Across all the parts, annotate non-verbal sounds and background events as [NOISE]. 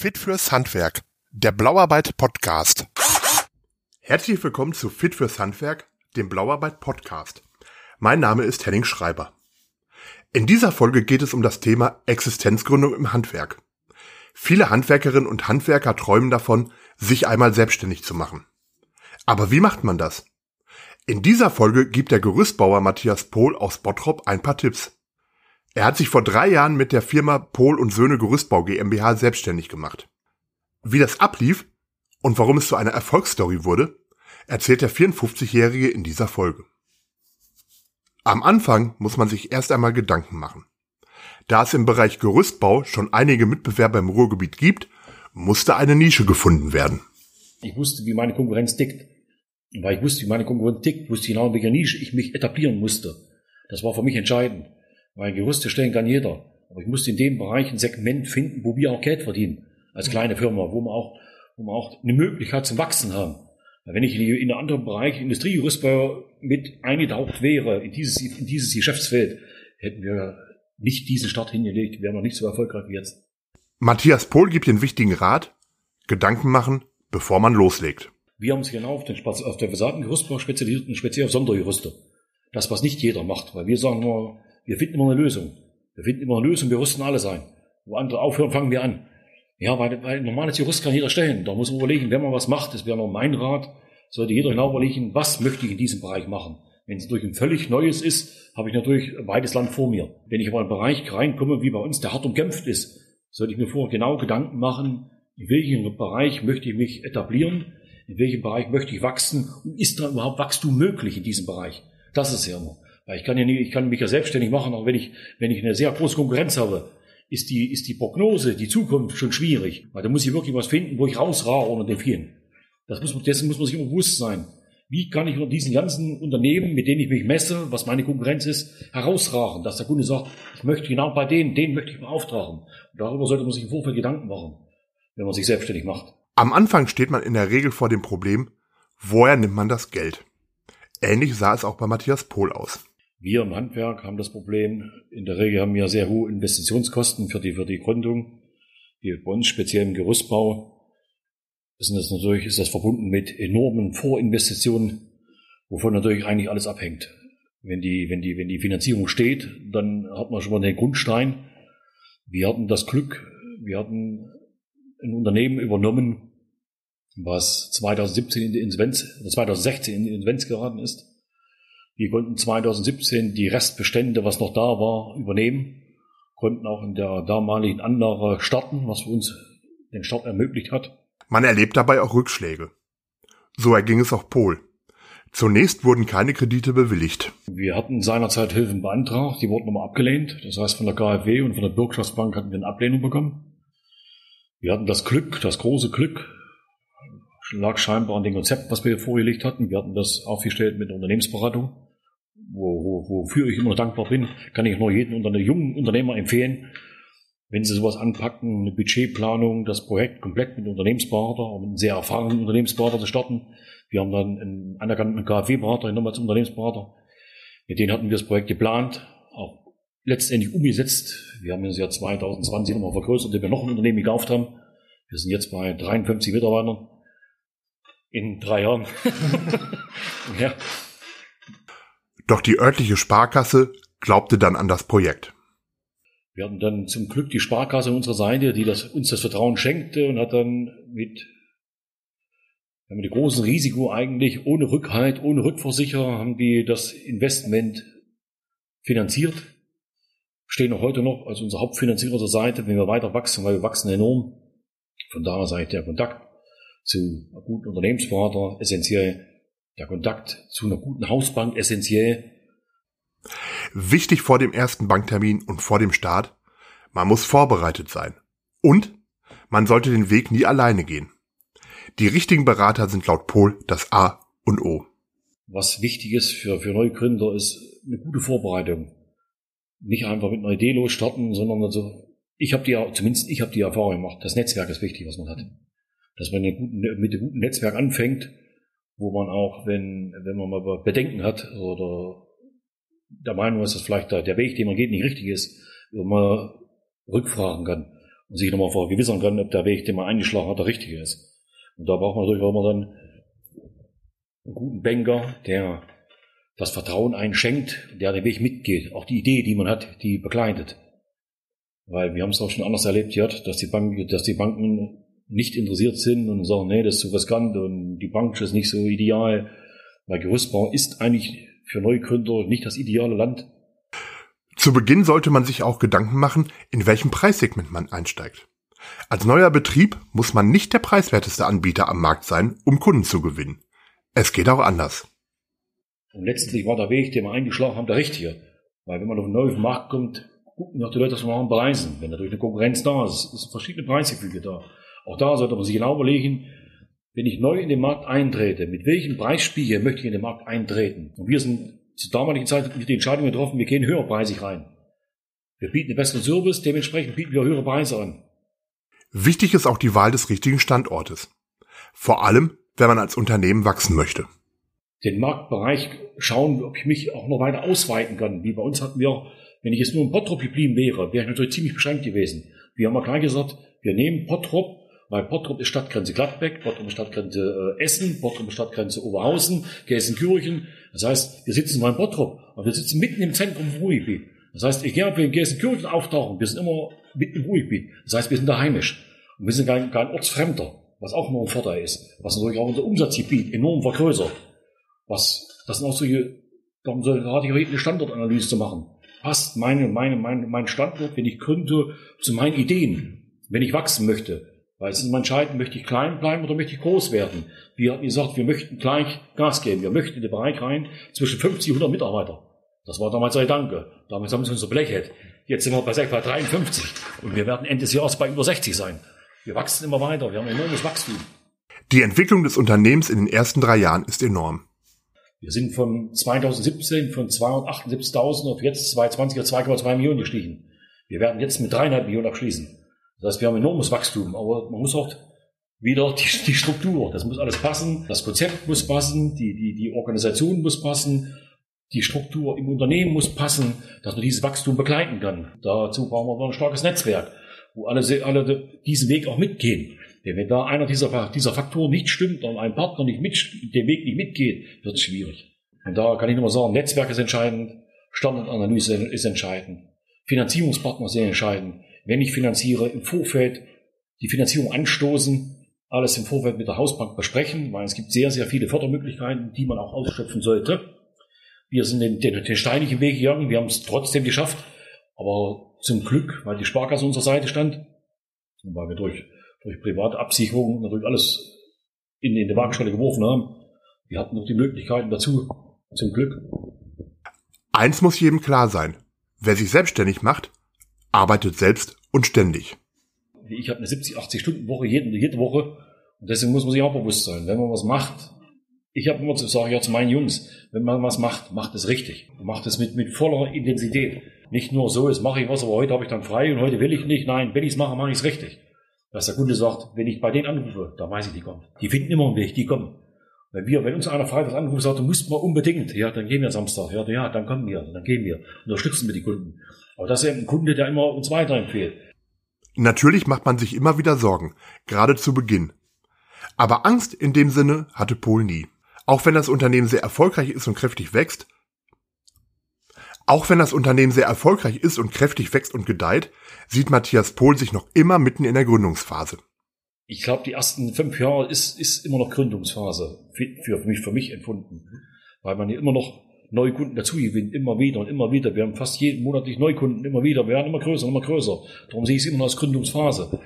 Fit fürs Handwerk, der Blauarbeit Podcast. Herzlich willkommen zu Fit fürs Handwerk, dem Blauarbeit Podcast. Mein Name ist Henning Schreiber. In dieser Folge geht es um das Thema Existenzgründung im Handwerk. Viele Handwerkerinnen und Handwerker träumen davon, sich einmal selbstständig zu machen. Aber wie macht man das? In dieser Folge gibt der Gerüstbauer Matthias Pohl aus Bottrop ein paar Tipps. Er hat sich vor drei Jahren mit der Firma Pohl und Söhne Gerüstbau GmbH selbstständig gemacht. Wie das ablief und warum es zu einer Erfolgsstory wurde, erzählt der 54-Jährige in dieser Folge. Am Anfang muss man sich erst einmal Gedanken machen. Da es im Bereich Gerüstbau schon einige Mitbewerber im Ruhrgebiet gibt, musste eine Nische gefunden werden. Ich wusste, wie meine Konkurrenz tickt. Und weil ich wusste, wie meine Konkurrenz tickt, wusste ich genau, in welcher Nische ich mich etablieren musste. Das war für mich entscheidend. Weil Gerüste stellen kann jeder. Aber ich musste in dem Bereich ein Segment finden, wo wir auch Geld verdienen. Als kleine Firma, wo wir auch, wo wir auch eine Möglichkeit zum Wachsen haben. Weil wenn ich in, in einen anderen Bereich, Industriegerüstbau, mit eingetaucht wäre, in dieses, in dieses Geschäftsfeld, hätten wir nicht diesen Start hingelegt, wären noch nicht so erfolgreich wie jetzt. Matthias Pohl gibt den wichtigen Rat, Gedanken machen, bevor man loslegt. Wir haben uns genau auf den, auf den Fassadengerüstbau spezialisiert und speziell auf Sondergerüste. Das, was nicht jeder macht, weil wir sagen nur, wir finden immer eine Lösung. Wir finden immer eine Lösung, wir rüsten alle sein. Wo andere aufhören, fangen wir an. Ja, weil, weil normales Gerüst kann jeder stellen. Da muss man überlegen, wenn man was macht, das wäre noch mein Rat, sollte jeder genau überlegen, was möchte ich in diesem Bereich machen. Wenn es durch ein völlig Neues ist, habe ich natürlich beides Land vor mir. Wenn ich aber in einen Bereich reinkomme, wie bei uns, der hart umkämpft ist, sollte ich mir vorher genau Gedanken machen, in welchem Bereich möchte ich mich etablieren, in welchem Bereich möchte ich wachsen und ist da überhaupt Wachstum möglich in diesem Bereich? Das ist ja immer. Weil ich kann ja nie, ich kann mich ja selbstständig machen, aber wenn ich, wenn ich eine sehr große Konkurrenz habe, ist die, ist die Prognose, die Zukunft schon schwierig. Weil da muss ich wirklich was finden, wo ich rausrahre unter den vielen. Das muss, dessen muss man sich immer bewusst sein. Wie kann ich unter diesen ganzen Unternehmen, mit denen ich mich messe, was meine Konkurrenz ist, herausragen, dass der Kunde sagt, ich möchte genau bei denen, den möchte ich beauftragen. Und darüber sollte man sich im Vorfeld Gedanken machen, wenn man sich selbstständig macht. Am Anfang steht man in der Regel vor dem Problem, woher nimmt man das Geld? Ähnlich sah es auch bei Matthias Pohl aus. Wir im Handwerk haben das Problem, in der Regel haben wir sehr hohe Investitionskosten für die, für die Gründung. Die bei uns speziell im Gerüstbau ist das natürlich, ist das verbunden mit enormen Vorinvestitionen, wovon natürlich eigentlich alles abhängt. Wenn die, wenn die, wenn die Finanzierung steht, dann hat man schon mal den Grundstein. Wir hatten das Glück, wir hatten ein Unternehmen übernommen, was 2017 in die Insolvenz, 2016 in die Insolvenz geraten ist. Wir konnten 2017 die Restbestände, was noch da war, übernehmen, konnten auch in der damaligen Anlage starten, was für uns den Start ermöglicht hat. Man erlebt dabei auch Rückschläge. So erging es auch Pol. Zunächst wurden keine Kredite bewilligt. Wir hatten seinerzeit Hilfen beantragt, die wurden nochmal abgelehnt. Das heißt, von der KfW und von der Bürgschaftsbank hatten wir eine Ablehnung bekommen. Wir hatten das Glück, das große Glück, lag scheinbar an dem Konzept, was wir vorgelegt hatten. Wir hatten das aufgestellt mit der Unternehmensberatung, wo, wo, wofür ich immer dankbar bin. Kann ich nur jedem unter jungen Unternehmer empfehlen, wenn Sie sowas anpacken, eine Budgetplanung, das Projekt komplett mit Unternehmensberater, mit einem sehr erfahrenen Unternehmensberater zu starten. Wir haben dann einen anerkannten KfW-Berater, nochmal zum Unternehmensberater. Mit denen hatten wir das Projekt geplant, auch letztendlich umgesetzt. Wir haben das Jahr 2020 nochmal vergrößert, indem wir noch ein Unternehmen gekauft haben. Wir sind jetzt bei 53 Mitarbeitern in drei Jahren. [LAUGHS] ja. Doch die örtliche Sparkasse glaubte dann an das Projekt. Wir hatten dann zum Glück die Sparkasse an unserer Seite, die das, uns das Vertrauen schenkte und hat dann mit, mit dem großen Risiko eigentlich ohne Rückhalt, ohne Rückversicherer haben die das Investment finanziert. Stehen auch heute noch als unser Hauptfinanzierer zur Seite, wenn wir weiter wachsen, weil wir wachsen enorm. Von daher ich der Kontakt zu guten Unternehmensberater essentiell, der Kontakt zu einer guten Hausbank essentiell. Wichtig vor dem ersten Banktermin und vor dem Start, man muss vorbereitet sein. Und man sollte den Weg nie alleine gehen. Die richtigen Berater sind laut Pol das A und O. Was wichtig ist für, für Neugründer ist eine gute Vorbereitung. Nicht einfach mit einer Idee losstarten, sondern also, ich habe die, zumindest ich habe die Erfahrung gemacht, das Netzwerk ist wichtig, was man hat dass man guten, mit einem guten Netzwerk anfängt, wo man auch, wenn, wenn man mal Bedenken hat oder der Meinung ist, dass vielleicht der, Weg, den man geht, nicht richtig ist, man rückfragen kann. und sich nochmal vergewissern kann, ob der Weg, den man eingeschlagen hat, der richtige ist. Und da braucht man natürlich auch immer dann einen guten Banker, der das Vertrauen einschenkt, der den Weg mitgeht, auch die Idee, die man hat, die begleitet. Weil wir haben es auch schon anders erlebt, ja, dass die Banken, dass die Banken nicht interessiert sind und sagen, nee, das ist zu riskant und die Bank ist nicht so ideal. Weil Gerüstbau ist eigentlich für Neugründer nicht das ideale Land. Zu Beginn sollte man sich auch Gedanken machen, in welchem Preissegment man einsteigt. Als neuer Betrieb muss man nicht der preiswerteste Anbieter am Markt sein, um Kunden zu gewinnen. Es geht auch anders. Und letztlich war der Weg, den wir eingeschlagen haben, der richtige. Weil wenn man auf einen neuen Markt kommt, gucken auch die Leute, dass wir Preisen. Wenn natürlich eine Konkurrenz da ist, ist verschiedene Preisgefüge da. Auch da sollte man sich genau überlegen, wenn ich neu in den Markt eintrete, mit welchem Preisspiegel möchte ich in den Markt eintreten? Und wir sind zur damaligen Zeit mit die Entscheidung getroffen, wir gehen höherpreisig rein. Wir bieten einen besseren Service, dementsprechend bieten wir höhere Preise an. Wichtig ist auch die Wahl des richtigen Standortes. Vor allem, wenn man als Unternehmen wachsen möchte. Den Marktbereich schauen, ob ich mich auch noch weiter ausweiten kann. Wie bei uns hatten wir, wenn ich jetzt nur in Bottrop geblieben wäre, wäre ich natürlich ziemlich beschränkt gewesen. Wir haben ja gleich gesagt, wir nehmen Bottrop, weil Bottrop ist Stadtgrenze Gladbeck, Bottrop ist Stadtgrenze äh, Essen, Bottrop ist Stadtgrenze Oberhausen, Gelsenkirchen. Das heißt, wir sitzen mal in Bottrop, aber wir sitzen mitten im Zentrum vom Ruhrgebiet. Das heißt, egal ob wir in Gelsenkirchen auftauchen, wir sind immer mitten im Ruhrgebiet. Das heißt, wir sind da heimisch. Und wir sind kein, kein Ortsfremder, was auch noch ein Vorteil ist, was natürlich auch unser Umsatzgebiet enorm vergrößert. Was, das sind auch solche, darum sollte eine Standortanalyse zu machen. Passt meine, meine, meine, mein Standort, wenn ich gründe, zu meinen Ideen, wenn ich wachsen möchte, weil es ist immer entscheidend, möchte ich klein bleiben oder möchte ich groß werden? Wir hatten gesagt, wir möchten gleich Gas geben. Wir möchten in den Bereich rein zwischen 50 und 100 Mitarbeiter. Das war damals ein Danke. Damals haben sie uns so belächelt. Jetzt sind wir bei, bei 53 und wir werden Ende des Jahres bei über 60 sein. Wir wachsen immer weiter. Wir haben enormes Wachstum. Die Entwicklung des Unternehmens in den ersten drei Jahren ist enorm. Wir sind von 2017 von 278.000 auf jetzt 2020 2,2 Millionen gestiegen. Wir werden jetzt mit dreieinhalb Millionen abschließen. Das heißt, wir haben enormes Wachstum, aber man muss auch wieder die, die Struktur, das muss alles passen, das Konzept muss passen, die, die, die Organisation muss passen, die Struktur im Unternehmen muss passen, dass man dieses Wachstum begleiten kann. Dazu brauchen wir ein starkes Netzwerk, wo alle, alle diesen Weg auch mitgehen. Denn wenn da einer dieser, dieser Faktoren nicht stimmt und ein Partner nicht mit, den Weg nicht mitgeht, wird es schwierig. Und da kann ich nur mal sagen, Netzwerk ist entscheidend, Standardanalyse ist entscheidend, Finanzierungspartner sind entscheidend, wenn ich finanziere, im Vorfeld die Finanzierung anstoßen, alles im Vorfeld mit der Hausbank besprechen, weil es gibt sehr, sehr viele Fördermöglichkeiten, die man auch ausschöpfen sollte. Wir sind den, den, den steinigen Weg gegangen, wir haben es trotzdem geschafft, aber zum Glück, weil die Sparkasse unserer Seite stand und weil wir durch, durch private Absicherung natürlich alles in, in die Waagschale geworfen haben, wir hatten noch die Möglichkeiten dazu, zum Glück. Eins muss jedem klar sein. Wer sich selbstständig macht, arbeitet selbst und ständig. Ich habe eine 70, 80 Stunden Woche jede, jede Woche und deswegen muss man sich auch bewusst sein, wenn man was macht. Ich habe immer zu sagen, ja zu meinen Jungs, wenn man was macht, macht es richtig. Macht es mit, mit voller Intensität. Nicht nur so, jetzt mache ich was, aber heute habe ich dann frei und heute will ich nicht. Nein, wenn ich es mache, mache ich es richtig. Dass der Kunde sagt, wenn ich bei denen anrufe, da weiß ich, die kommen. Die finden immer einen Weg, die kommen. Wenn wir, wenn uns einer Freitag anruft und sagt, du musst mal unbedingt, ja, dann gehen wir Samstag, ja, ja, dann kommen wir, dann gehen wir, unterstützen wir die Kunden. Aber das ist ein Kunde, der immer uns weiterempfiehlt. Natürlich macht man sich immer wieder Sorgen, gerade zu Beginn. Aber Angst in dem Sinne hatte Paul nie. Auch wenn das Unternehmen sehr erfolgreich ist und kräftig wächst, auch wenn das Unternehmen sehr erfolgreich ist und kräftig wächst und gedeiht, sieht Matthias Pohl sich noch immer mitten in der Gründungsphase. Ich glaube, die ersten fünf Jahre ist, ist immer noch Gründungsphase für, für mich, für mich empfunden, weil man ja immer noch neue Kunden dazu gewinnt, immer wieder und immer wieder. Wir haben fast jeden monatlich Neukunden, immer wieder. Wir werden immer größer und immer größer. Darum sehe ich es immer noch als Gründungsphase,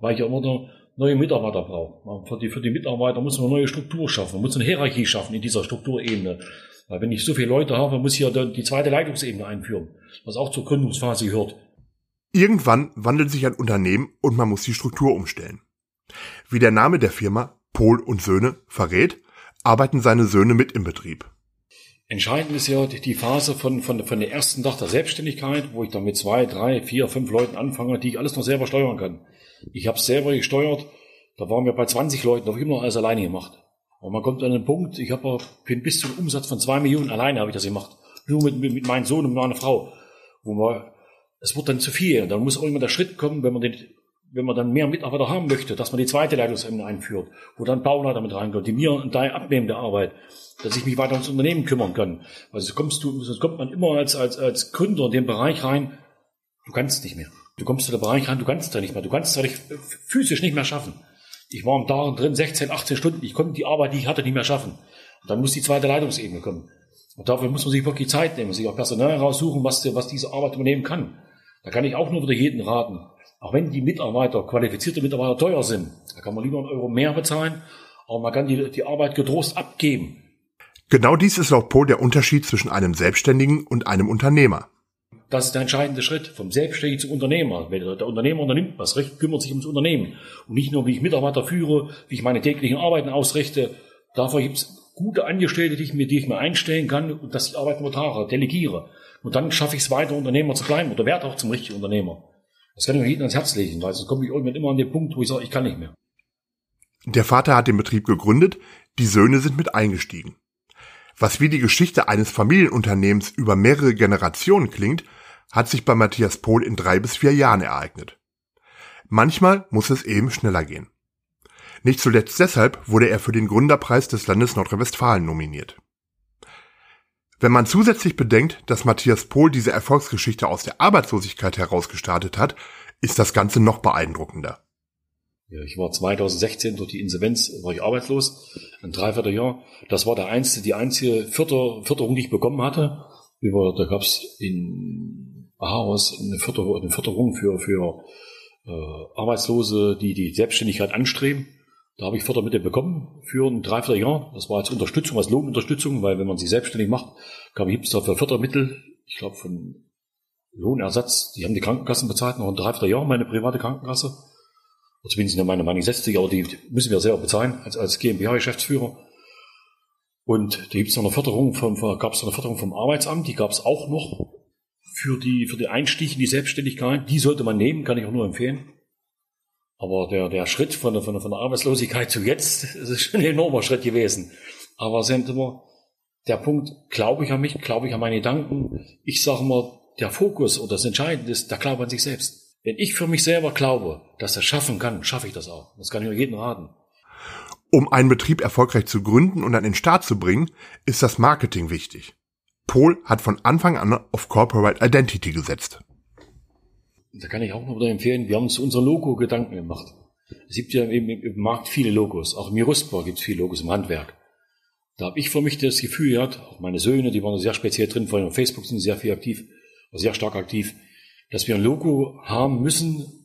weil ich ja immer noch neue Mitarbeiter brauche. Für die, für die Mitarbeiter muss man eine neue Struktur schaffen, man muss eine Hierarchie schaffen in dieser Strukturebene. Weil wenn ich so viele Leute habe, muss ich ja die zweite Leitungsebene einführen, was auch zur Gründungsphase gehört. Irgendwann wandelt sich ein Unternehmen und man muss die Struktur umstellen. Wie der Name der Firma Pol und Söhne verrät, arbeiten seine Söhne mit im Betrieb. Entscheidend ist ja die Phase von, von, von der ersten Tag der Selbstständigkeit, wo ich dann mit zwei, drei, vier, fünf Leuten anfange, die ich alles noch selber steuern kann. Ich habe selber gesteuert, da waren wir bei 20 Leuten, da habe ich immer alles alleine gemacht. Und man kommt an den Punkt, ich habe bis zu einem Umsatz von zwei Millionen alleine habe ich das gemacht. Nur mit, mit, mit meinem Sohn und meiner Frau. Wo man, es wird dann zu viel. Und dann muss auch immer der Schritt kommen, wenn man den, wenn man dann mehr Mitarbeiter haben möchte, dass man die zweite Leitungsebene einführt, wo dann Bauleiter mit reinkommt, die mir einen Teil abnehmen der Arbeit, dass ich mich weiter ums Unternehmen kümmern kann. Also sonst kommst du, sonst kommt man immer als, als, als Gründer in den Bereich rein, du kannst nicht mehr. Du kommst in den Bereich rein, du kannst da nicht mehr. Du kannst es physisch nicht mehr schaffen. Ich war am Tag drin, 16, 18 Stunden. Ich konnte die Arbeit, die ich hatte, nicht mehr schaffen. Und dann muss die zweite Leitungsebene kommen. Und dafür muss man sich wirklich Zeit nehmen, sich auch Personal raussuchen, was, was diese Arbeit übernehmen kann. Da kann ich auch nur wieder jeden raten. Auch wenn die Mitarbeiter, qualifizierte Mitarbeiter teuer sind, da kann man lieber einen Euro mehr bezahlen, aber man kann die, die Arbeit getrost abgeben. Genau dies ist laut Pohl der Unterschied zwischen einem Selbstständigen und einem Unternehmer. Das ist der entscheidende Schritt vom Selbstständigen zum Unternehmer. Der Unternehmer unternimmt was, recht kümmert sich ums Unternehmen. Und nicht nur, wie ich Mitarbeiter führe, wie ich meine täglichen Arbeiten ausrichte. Dafür gibt es gute Angestellte, die ich mir, die ich mir einstellen kann und dass ich Arbeit übertrage, delegiere. Und dann schaffe ich es weiter, Unternehmer zu bleiben oder werde auch zum richtigen Unternehmer. Das kann ich mir jedem ans Herz legen, weil sonst komme ich irgendwann immer an den Punkt, wo ich sage, ich kann nicht mehr. Der Vater hat den Betrieb gegründet, die Söhne sind mit eingestiegen. Was wie die Geschichte eines Familienunternehmens über mehrere Generationen klingt, hat sich bei Matthias Pohl in drei bis vier Jahren ereignet. Manchmal muss es eben schneller gehen. Nicht zuletzt deshalb wurde er für den Gründerpreis des Landes Nordrhein-Westfalen nominiert. Wenn man zusätzlich bedenkt, dass Matthias Pohl diese Erfolgsgeschichte aus der Arbeitslosigkeit heraus gestartet hat, ist das Ganze noch beeindruckender. Ja, ich war 2016 durch die Insolvenz war ich arbeitslos, ein Dreivierteljahr. Das war der einzige, die einzige Förder, Förderung, die ich bekommen hatte. Über, da gab's in Ahaus eine Förderung, eine Förderung für, für äh, Arbeitslose, die die Selbstständigkeit anstreben. Da habe ich Fördermittel bekommen für ein Dreivierteljahr. Das war als Unterstützung, als Lohnunterstützung, weil wenn man sich selbstständig macht, gibt es dafür Fördermittel, ich glaube von Lohnersatz, die haben die Krankenkassen bezahlt, noch ein Dreivierteljahr, meine private Krankenkasse. Oder zumindest meine Money 60, aber die müssen wir selber bezahlen, als, als GmbH-Geschäftsführer. Und da gibt es noch eine Förderung vom, gab es eine Förderung vom Arbeitsamt, die gab es auch noch für die, für die Einstieg in die Selbstständigkeit, die sollte man nehmen, kann ich auch nur empfehlen. Aber der, der Schritt von der, von, der, von der Arbeitslosigkeit zu jetzt, ist schon ein enormer Schritt gewesen. Aber sind immer der Punkt, glaube ich an mich, glaube ich an meine Gedanken. Ich sage immer, der Fokus oder das Entscheidende ist der Glaube an sich selbst. Wenn ich für mich selber glaube, dass das schaffen kann, schaffe ich das auch. Das kann ich nur jedem raten. Um einen Betrieb erfolgreich zu gründen und an den Start zu bringen, ist das Marketing wichtig. Pohl hat von Anfang an auf Corporate Identity gesetzt. Da kann ich auch noch wieder empfehlen, wir haben uns unser Logo Gedanken gemacht. Es gibt ja im, im Markt viele Logos, auch im Juristbar gibt es viele Logos im Handwerk. Da habe ich für mich das Gefühl gehabt, auch meine Söhne, die waren sehr speziell drin, vor allem auf Facebook sind sehr viel aktiv, sehr stark aktiv, dass wir ein Logo haben müssen,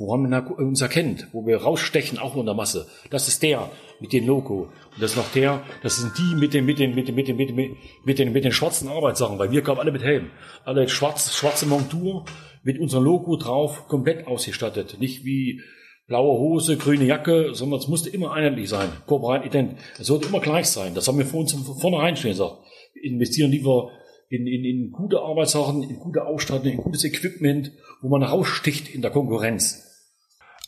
woran man uns erkennt, wo wir rausstechen, auch in der Masse. Das ist der mit dem Logo. Und das ist noch der, das sind die mit den, mit den, mit den, mit den, mit den, mit den, mit den schwarzen Arbeitssachen, weil wir kamen alle mit Helm. Alle schwarz, schwarze Montur mit unserem Logo drauf, komplett ausgestattet. Nicht wie blaue Hose, grüne Jacke, sondern es musste immer einheitlich sein. Korporat ident. Es sollte immer gleich sein. Das haben wir vor uns von vornherein schon gesagt. Wir investieren lieber in, in, in gute Arbeitssachen, in gute Ausstattung, in gutes Equipment, wo man raussticht in der Konkurrenz.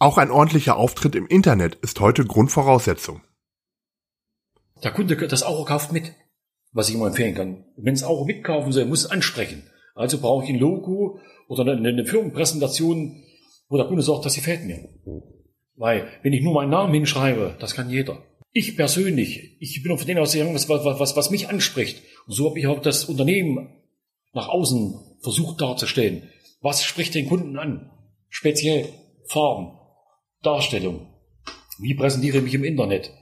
Auch ein ordentlicher Auftritt im Internet ist heute Grundvoraussetzung. Der Kunde das Auto kauft mit, was ich immer empfehlen kann. Wenn es Auto mitkaufen soll, muss es ansprechen. Also brauche ich ein Logo oder eine, Firmenpräsentation, wo der Kunde sagt, das gefällt mir. Weil, wenn ich nur meinen Namen hinschreibe, das kann jeder. Ich persönlich, ich bin von denen aus was, was, was, was mich anspricht. Und so habe ich auch das Unternehmen nach außen versucht darzustellen. Was spricht den Kunden an? Speziell Farben, Darstellung. Wie präsentiere ich mich im Internet?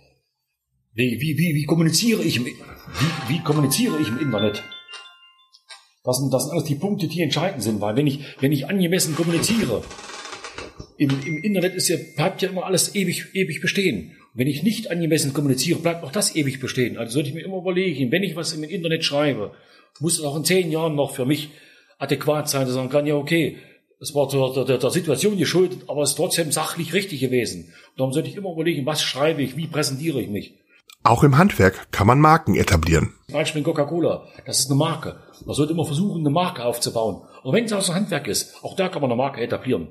Wie, wie, wie, wie kommuniziere ich im, wie, wie kommuniziere ich im Internet? Das sind, das sind alles die Punkte, die entscheidend sind, weil wenn ich, wenn ich angemessen kommuniziere, im, im Internet ist ja, bleibt ja immer alles ewig, ewig bestehen. Und wenn ich nicht angemessen kommuniziere, bleibt auch das ewig bestehen. Also sollte ich mir immer überlegen, wenn ich was im Internet schreibe, muss es auch in zehn Jahren noch für mich adäquat sein, dass ich sagen kann, ja, okay, es war der, der, der Situation geschuldet, aber es ist trotzdem sachlich richtig gewesen. Und darum sollte ich immer überlegen, was schreibe ich, wie präsentiere ich mich. Auch im Handwerk kann man Marken etablieren. Beispiel Coca-Cola, das ist eine Marke. Man sollte immer versuchen, eine Marke aufzubauen. Und wenn es aus dem Handwerk ist, auch da kann man eine Marke etablieren.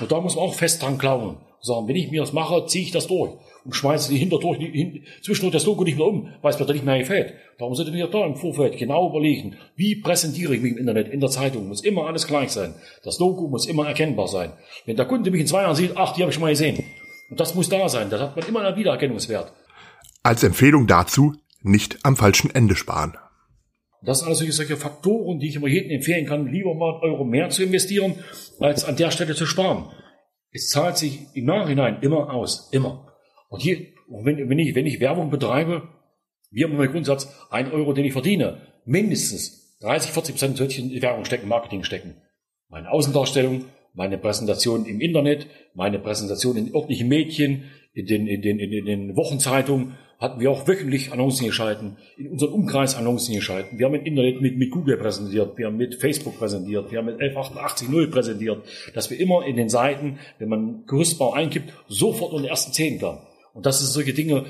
Und da muss man auch fest dran glauben. Sagen, wenn ich mir das mache, ziehe ich das durch. Und schmeiße die hinterdurch, hin, zwischendurch das Logo nicht mehr um, weil es mir da nicht mehr gefällt. Darum sollte mir da im Vorfeld genau überlegen, wie präsentiere ich mich im Internet, in der Zeitung, muss immer alles gleich sein. Das Logo muss immer erkennbar sein. Wenn der Kunde mich in zwei Jahren sieht, ach, die habe ich schon mal gesehen. Und das muss da sein, das hat man immer einen Wiedererkennungswert. Als Empfehlung dazu, nicht am falschen Ende sparen. Das sind also solche Faktoren, die ich immer jedem empfehlen kann, lieber mal einen Euro mehr zu investieren, als an der Stelle zu sparen. Es zahlt sich im Nachhinein immer aus, immer. Und hier, wenn, wenn, ich, wenn ich Werbung betreibe, wir haben meinen Grundsatz, ein Euro, den ich verdiene, mindestens 30, 40 Prozent sollte ich in Werbung stecken, Marketing stecken. Meine Außendarstellung, meine Präsentation im Internet, meine Präsentation in örtlichen Medien, in den, in den, in den Wochenzeitungen, hatten wir auch wöchentlich Annoncen geschalten, in unseren Umkreis Annoncen geschalten. Wir haben im Internet mit, mit Google präsentiert, wir haben mit Facebook präsentiert, wir haben mit 1188.0 präsentiert, dass wir immer in den Seiten, wenn man Gerüstbau eingibt, sofort in den ersten zehn kamen. Und das sind solche Dinge,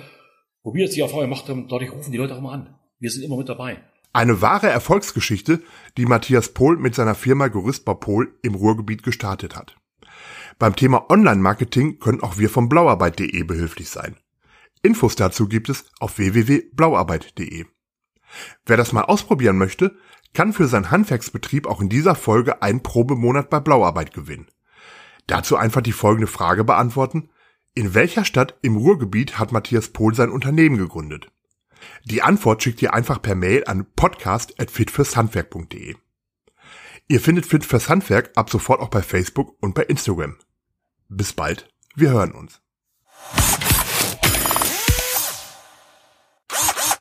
wo wir die Erfahrung gemacht haben, dadurch rufen die Leute auch immer an. Wir sind immer mit dabei. Eine wahre Erfolgsgeschichte, die Matthias Pohl mit seiner Firma Gerüstbau Pohl im Ruhrgebiet gestartet hat. Beim Thema Online-Marketing können auch wir vom blauarbeit.de behilflich sein. Infos dazu gibt es auf www.blauarbeit.de. Wer das mal ausprobieren möchte, kann für seinen Handwerksbetrieb auch in dieser Folge einen Probemonat bei Blauarbeit gewinnen. Dazu einfach die folgende Frage beantworten. In welcher Stadt im Ruhrgebiet hat Matthias Pohl sein Unternehmen gegründet? Die Antwort schickt ihr einfach per Mail an podcast.fitfürshandwerk.de. Ihr findet Fit fürs Handwerk ab sofort auch bei Facebook und bei Instagram. Bis bald, wir hören uns.